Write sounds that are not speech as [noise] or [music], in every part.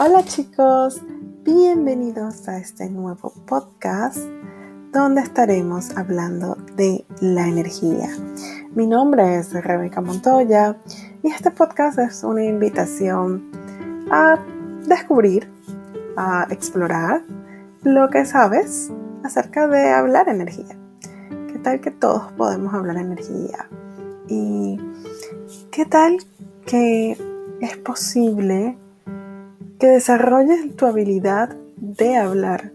Hola chicos, bienvenidos a este nuevo podcast donde estaremos hablando de la energía. Mi nombre es Rebeca Montoya y este podcast es una invitación a descubrir, a explorar lo que sabes acerca de hablar energía. ¿Qué tal que todos podemos hablar energía? ¿Y qué tal que es posible que desarrolles tu habilidad de hablar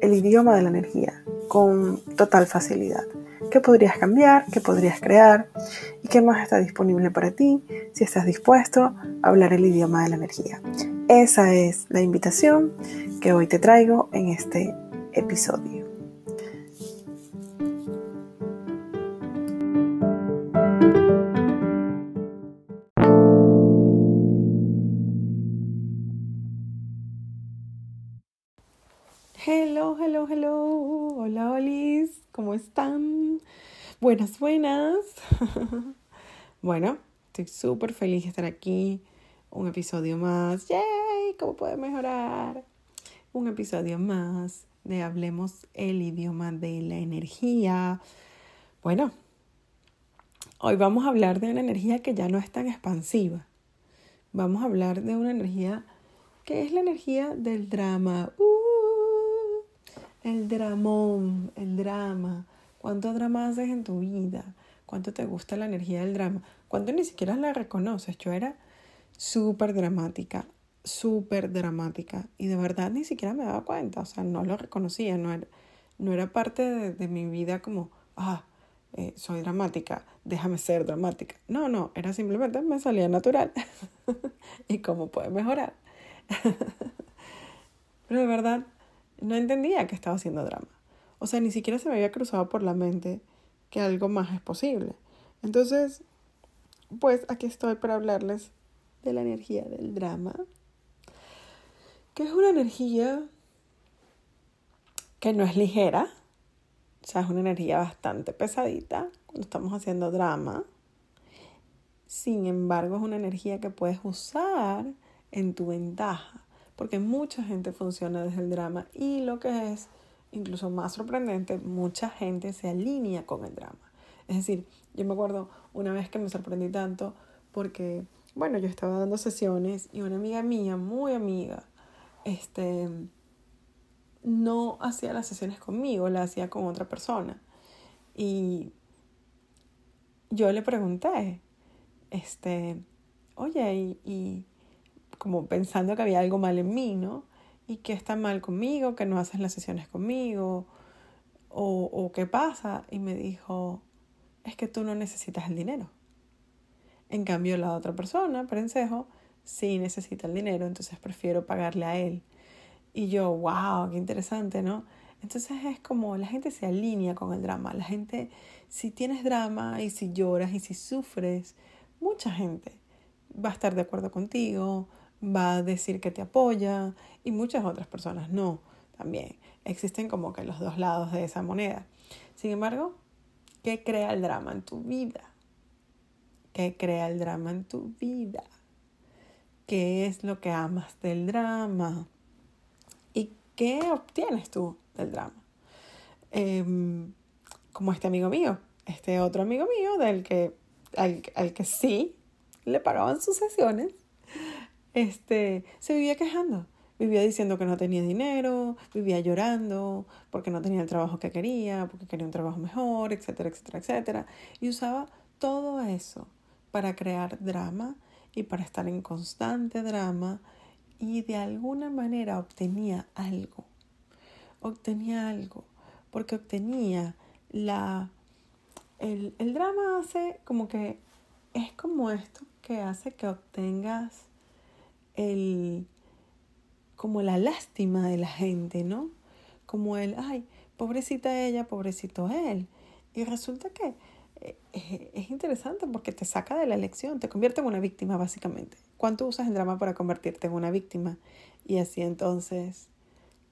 el idioma de la energía con total facilidad? ¿Qué podrías cambiar? ¿Qué podrías crear? ¿Y qué más está disponible para ti si estás dispuesto a hablar el idioma de la energía? Esa es la invitación que hoy te traigo en este episodio. Hello, hello, hello. Hola, Olis. ¿Cómo están? Buenas, buenas. [laughs] bueno, estoy súper feliz de estar aquí. Un episodio más. ¡Yay! ¿Cómo puede mejorar? Un episodio más de Hablemos el idioma de la energía. Bueno, hoy vamos a hablar de una energía que ya no es tan expansiva. Vamos a hablar de una energía que es la energía del drama. Uh, el dramón, el drama. ¿Cuánto drama haces en tu vida? ¿Cuánto te gusta la energía del drama? ¿Cuánto ni siquiera la reconoces? Yo era súper dramática, súper dramática. Y de verdad ni siquiera me daba cuenta. O sea, no lo reconocía. No era, no era parte de, mi vida como, ah, eh, soy dramática, déjame ser dramática. No, no, era simplemente me salía natural. [laughs] ¿Y cómo puede mejorar? [laughs] Pero de verdad, no entendía que estaba haciendo drama. O sea, ni siquiera se me había cruzado por la mente que algo más es posible. Entonces, pues aquí estoy para hablarles de la energía del drama, que es una energía que no es ligera, o sea, es una energía bastante pesadita cuando estamos haciendo drama. Sin embargo, es una energía que puedes usar en tu ventaja porque mucha gente funciona desde el drama y lo que es incluso más sorprendente, mucha gente se alinea con el drama. Es decir, yo me acuerdo una vez que me sorprendí tanto porque, bueno, yo estaba dando sesiones y una amiga mía, muy amiga, este, no hacía las sesiones conmigo, la hacía con otra persona. Y yo le pregunté, este, oye, y como pensando que había algo mal en mí, ¿no? Y que está mal conmigo, que no haces las sesiones conmigo, o, o qué pasa. Y me dijo, es que tú no necesitas el dinero. En cambio, la otra persona, Prensejo, sí necesita el dinero, entonces prefiero pagarle a él. Y yo, wow, qué interesante, ¿no? Entonces es como la gente se alinea con el drama. La gente, si tienes drama y si lloras y si sufres, mucha gente va a estar de acuerdo contigo, va a decir que te apoya y muchas otras personas no, también. Existen como que los dos lados de esa moneda. Sin embargo, ¿qué crea el drama en tu vida? ¿Qué crea el drama en tu vida? ¿Qué es lo que amas del drama? ¿Y qué obtienes tú del drama? Em, como este amigo mío, este otro amigo mío del que, al, al que sí le pagaban sus sesiones este, se vivía quejando. Vivía diciendo que no tenía dinero, vivía llorando porque no tenía el trabajo que quería, porque quería un trabajo mejor, etcétera, etcétera, etcétera. Y usaba todo eso para crear drama y para estar en constante drama y de alguna manera obtenía algo. Obtenía algo porque obtenía la... El, el drama hace como que es como esto que hace que obtengas el, como la lástima de la gente, ¿no? Como el, ay, pobrecita ella, pobrecito él. Y resulta que eh, es interesante porque te saca de la elección, te convierte en una víctima básicamente. ¿Cuánto usas el drama para convertirte en una víctima? Y así entonces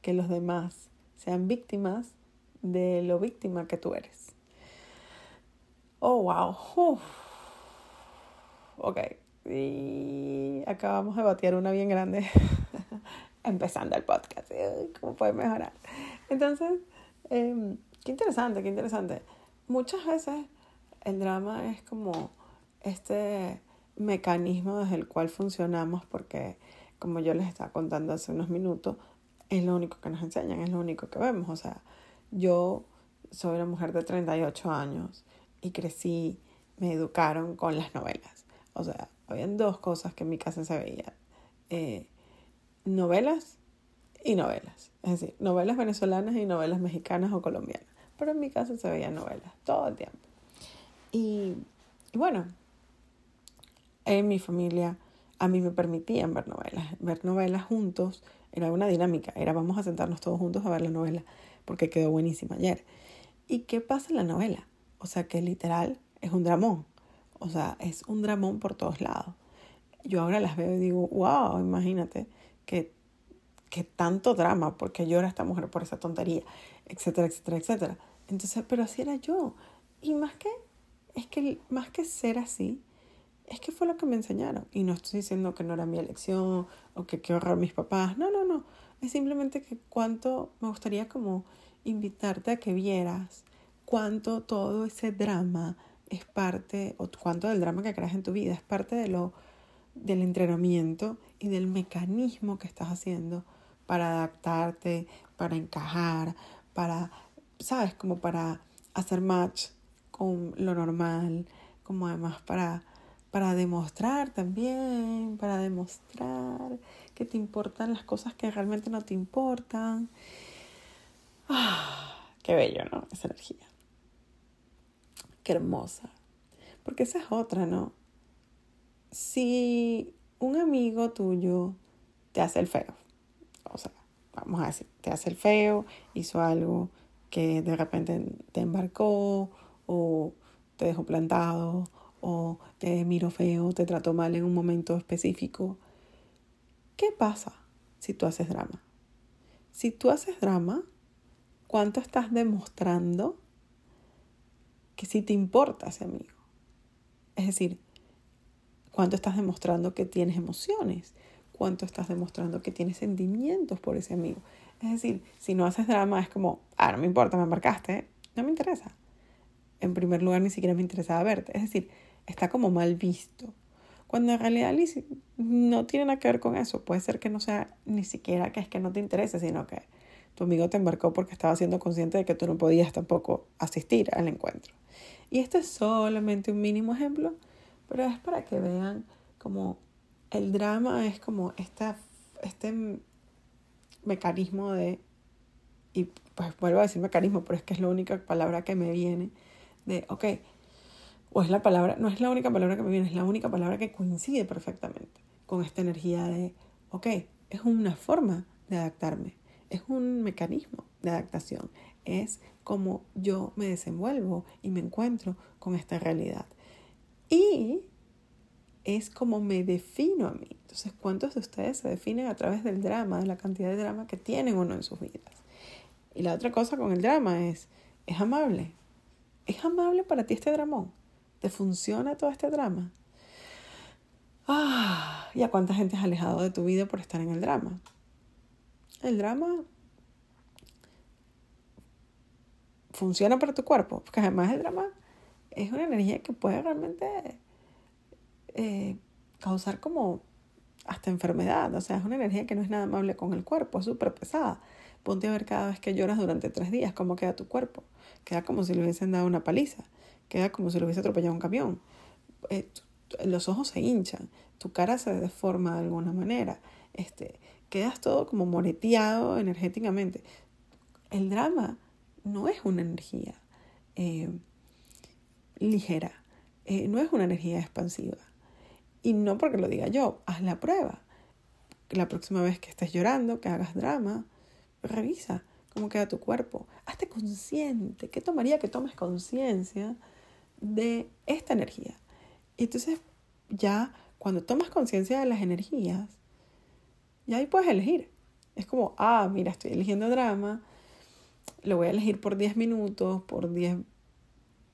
que los demás sean víctimas de lo víctima que tú eres. Oh, wow. Ok y acabamos de batear una bien grande. [laughs] empezando el podcast. ¿Cómo puede mejorar? Entonces, em, qué interesante, qué interesante. Muchas veces el drama es como este mecanismo desde el cual funcionamos porque, como yo les estaba contando hace unos minutos, es lo único que nos enseñan, es lo único que vemos. O sea, yo soy una mujer de 38 años y crecí, me educaron con las novelas. O sea, habían dos cosas que en mi casa se veían. Eh, novelas y novelas. Es decir, novelas venezolanas y novelas mexicanas o colombianas. Pero en mi casa se veían novelas todo el tiempo. Y, bueno, en mi familia a mí me permitían ver novelas. Ver novelas juntos era una dinámica. Era vamos a sentarnos todos juntos a ver la novela porque quedó buenísima ayer. ¿Y qué pasa en la novela? O sea que literal es un dramón. O sea, es un dramón por todos lados. Yo ahora las veo y digo, wow, imagínate que, que tanto drama, porque llora esta mujer por esa tontería, etcétera, etcétera, etcétera. Entonces, pero así era yo. Y más que, es que más que ser así, es que fue lo que me enseñaron. Y no estoy diciendo que no era mi elección o que qué horror mis papás. No, no, no. Es simplemente que cuánto me gustaría como invitarte a que vieras cuánto todo ese drama es parte, o cuánto del drama que creas en tu vida es parte de lo, del entrenamiento y del mecanismo que estás haciendo para adaptarte, para encajar, para, ¿sabes? Como para hacer match con lo normal, como además para, para demostrar también, para demostrar que te importan las cosas que realmente no te importan. Ah, qué bello, ¿no? Esa energía. Qué hermosa. Porque esa es otra, ¿no? Si un amigo tuyo te hace el feo, o sea, vamos a decir, te hace el feo, hizo algo que de repente te embarcó o te dejó plantado o te miró feo, te trató mal en un momento específico, ¿qué pasa si tú haces drama? Si tú haces drama, ¿cuánto estás demostrando que sí te importa ese amigo. Es decir, cuánto estás demostrando que tienes emociones, cuánto estás demostrando que tienes sentimientos por ese amigo. Es decir, si no haces drama es como, ah, no me importa, me embarcaste, no me interesa. En primer lugar, ni siquiera me interesaba verte. Es decir, está como mal visto. Cuando en realidad no tiene nada que ver con eso. Puede ser que no sea ni siquiera que es que no te interese, sino que tu amigo te embarcó porque estaba siendo consciente de que tú no podías tampoco asistir al encuentro. Y este es solamente un mínimo ejemplo, pero es para que vean como el drama es como esta, este mecanismo de, y pues vuelvo a decir mecanismo, pero es que es la única palabra que me viene, de, ok, o es la palabra, no es la única palabra que me viene, es la única palabra que coincide perfectamente con esta energía de, ok, es una forma de adaptarme es un mecanismo de adaptación, es como yo me desenvuelvo y me encuentro con esta realidad. Y es como me defino a mí. Entonces, ¿cuántos de ustedes se definen a través del drama, de la cantidad de drama que tienen uno en sus vidas? Y la otra cosa con el drama es, es amable. ¿Es amable para ti este dramón? ¿Te funciona todo este drama? Ah, ¿y a cuánta gente has alejado de tu vida por estar en el drama? el drama funciona para tu cuerpo, porque además el drama es una energía que puede realmente eh, causar como hasta enfermedad, o sea, es una energía que no es nada amable con el cuerpo, es súper pesada. Ponte a ver cada vez que lloras durante tres días cómo queda tu cuerpo. Queda como si le hubiesen dado una paliza, queda como si le hubiese atropellado un camión. Eh, los ojos se hinchan, tu cara se deforma de alguna manera, este, quedas todo como moreteado energéticamente. El drama no es una energía eh, ligera, eh, no es una energía expansiva. Y no porque lo diga yo, haz la prueba. La próxima vez que estés llorando, que hagas drama, revisa cómo queda tu cuerpo. Hazte consciente. ¿Qué tomaría que tomes conciencia de esta energía? Y entonces ya cuando tomas conciencia de las energías, y ahí puedes elegir. Es como, ah, mira, estoy eligiendo drama, lo voy a elegir por 10 minutos, por 10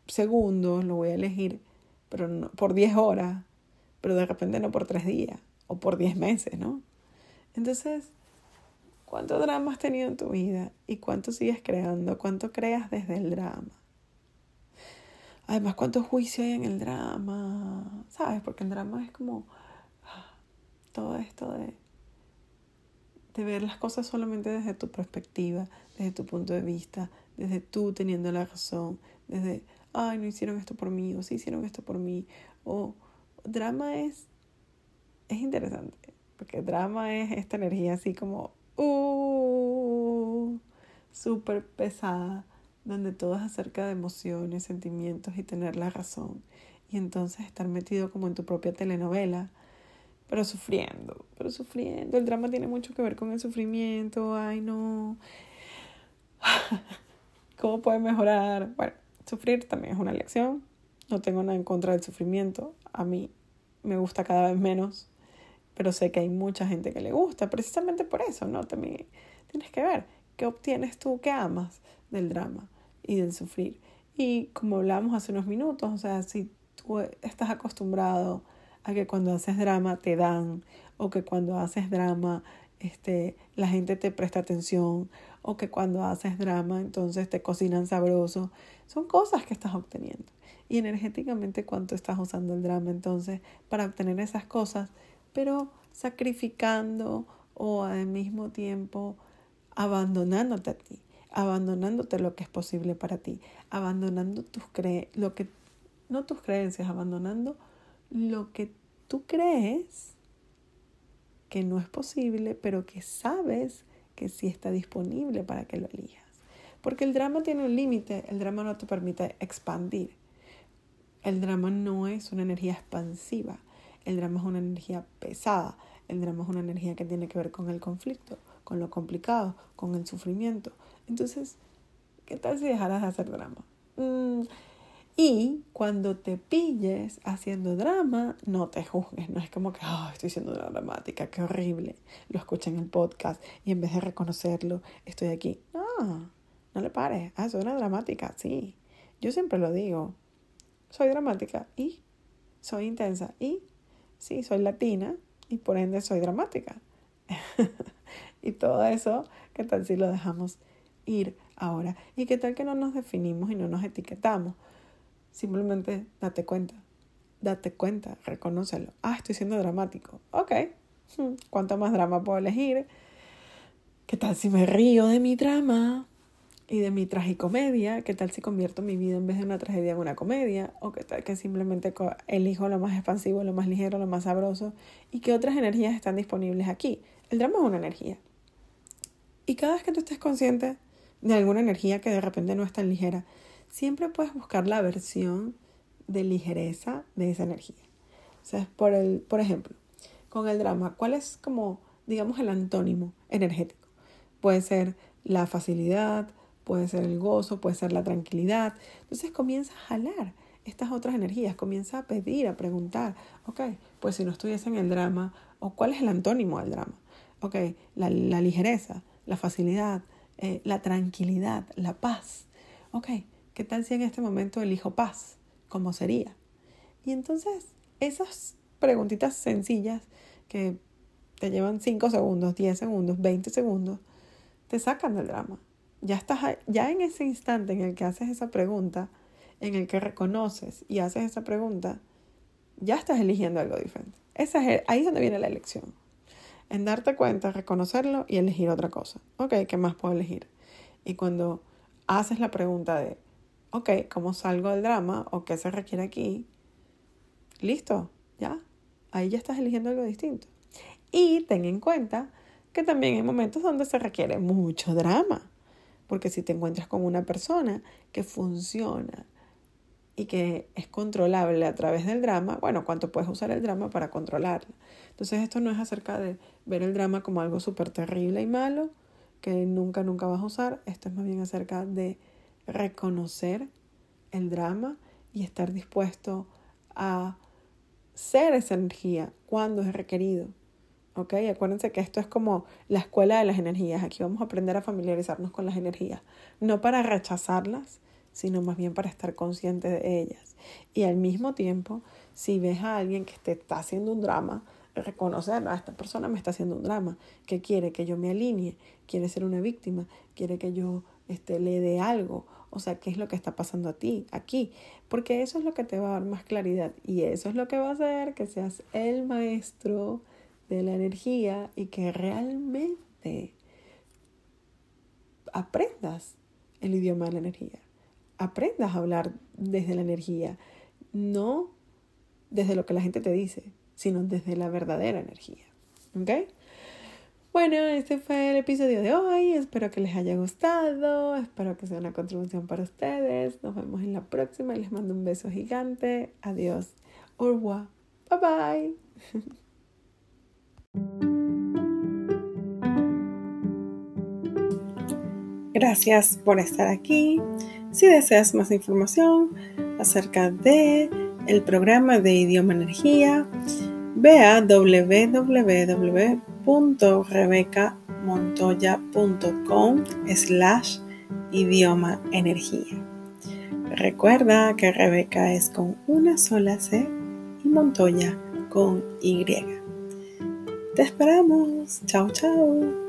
segundos, lo voy a elegir pero por 10 horas, pero de repente no por 3 días o por 10 meses, ¿no? Entonces, ¿Cuánto drama has tenido en tu vida? ¿Y cuánto sigues creando? ¿Cuánto creas desde el drama? Además, ¿cuánto juicio hay en el drama? ¿Sabes? Porque el drama es como ah, todo esto de, de ver las cosas solamente desde tu perspectiva, desde tu punto de vista, desde tú teniendo la razón, desde, ay, no hicieron esto por mí, o sí hicieron esto por mí, o drama es, es interesante, porque drama es esta energía así como, uh, súper pesada, donde todo es acerca de emociones, sentimientos y tener la razón. Y entonces estar metido como en tu propia telenovela, pero sufriendo, pero sufriendo. El drama tiene mucho que ver con el sufrimiento. Ay, no. [laughs] ¿Cómo puede mejorar? Bueno, sufrir también es una lección. No tengo nada en contra del sufrimiento. A mí me gusta cada vez menos, pero sé que hay mucha gente que le gusta, precisamente por eso, ¿no? También tienes que ver qué obtienes tú, qué amas del drama y del sufrir. Y como hablábamos hace unos minutos, o sea, si tú estás acostumbrado a que cuando haces drama te dan, o que cuando haces drama este, la gente te presta atención, o que cuando haces drama entonces te cocinan sabroso, son cosas que estás obteniendo. Y energéticamente cuánto estás usando el drama entonces para obtener esas cosas, pero sacrificando o al mismo tiempo abandonándote a ti abandonándote lo que es posible para ti, abandonando tus cre lo que no tus creencias, abandonando lo que tú crees que no es posible, pero que sabes que sí está disponible para que lo elijas. Porque el drama tiene un límite, el drama no te permite expandir. El drama no es una energía expansiva, el drama es una energía pesada, el drama es una energía que tiene que ver con el conflicto, con lo complicado, con el sufrimiento. Entonces, ¿qué tal si dejaras de hacer drama? Mm, y cuando te pilles haciendo drama, no te juzgues. No es como que, oh, estoy siendo dramática, qué horrible. Lo escuché en el podcast y en vez de reconocerlo, estoy aquí. No, no le pares. Ah, soy una dramática, sí. Yo siempre lo digo. Soy dramática y soy intensa y sí, soy latina y por ende soy dramática. [laughs] y todo eso, ¿qué tal si lo dejamos ir ahora? ¿Y qué tal que no nos definimos y no nos etiquetamos? Simplemente date cuenta, date cuenta, reconócelo. Ah, estoy siendo dramático. Ok, hmm, ¿cuánto más drama puedo elegir? ¿Qué tal si me río de mi drama y de mi tragicomedia? ¿Qué tal si convierto mi vida en vez de una tragedia en una comedia? ¿O qué tal que simplemente elijo lo más expansivo, lo más ligero, lo más sabroso? ¿Y qué otras energías están disponibles aquí? El drama es una energía. Y cada vez que tú estés consciente de alguna energía que de repente no es tan ligera, siempre puedes buscar la versión de ligereza de esa energía. O sea, por, el, por ejemplo, con el drama, ¿cuál es como, digamos, el antónimo energético? Puede ser la facilidad, puede ser el gozo, puede ser la tranquilidad. Entonces comienza a jalar estas otras energías, comienza a pedir, a preguntar, ok, pues si no estuviese en el drama, o cuál es el antónimo del drama, ok, la, ligereza, la facilidad, eh, la tranquilidad, la paz. Ok, ¿qué tal si en este momento elijo paz? ¿Cómo sería? Y entonces esas preguntitas sencillas que te llevan 5 segundos, 10 segundos, 20 segundos, te sacan del drama. Ya estás ya en ese instante en el que haces esa pregunta, en el que reconoces y haces esa pregunta, ya estás eligiendo algo diferente. Esa es, ahí es donde viene la elección en darte cuenta, reconocerlo y elegir otra cosa. Ok, ¿qué más puedo elegir? Y cuando haces la pregunta de, ok, ¿cómo salgo del drama? ¿O qué se requiere aquí? Listo, ya. Ahí ya estás eligiendo algo distinto. Y ten en cuenta que también hay momentos donde se requiere mucho drama. Porque si te encuentras con una persona que funciona y que es controlable a través del drama, bueno, ¿cuánto puedes usar el drama para controlarla? Entonces esto no es acerca de ver el drama como algo súper terrible y malo que nunca, nunca vas a usar. Esto es más bien acerca de reconocer el drama y estar dispuesto a ser esa energía cuando es requerido. ¿Ok? Acuérdense que esto es como la escuela de las energías. Aquí vamos a aprender a familiarizarnos con las energías. No para rechazarlas, sino más bien para estar consciente de ellas. Y al mismo tiempo, si ves a alguien que te está haciendo un drama, reconocer, a esta persona me está haciendo un drama, que quiere que yo me alinee, quiere ser una víctima, quiere que yo este, le dé algo. O sea, ¿qué es lo que está pasando a ti, aquí? Porque eso es lo que te va a dar más claridad y eso es lo que va a hacer que seas el maestro de la energía y que realmente aprendas el idioma de la energía. Aprendas a hablar desde la energía, no desde lo que la gente te dice, sino desde la verdadera energía. ¿Ok? Bueno, este fue el episodio de hoy. Espero que les haya gustado. Espero que sea una contribución para ustedes. Nos vemos en la próxima. Les mando un beso gigante. Adiós. Urwa. Bye bye. [laughs] Gracias por estar aquí. Si deseas más información acerca de el programa de idioma energía, ve a www.rebecamontoya.com slash idioma energía. Recuerda que Rebeca es con una sola C y Montoya con Y. Te esperamos. Chao, chao.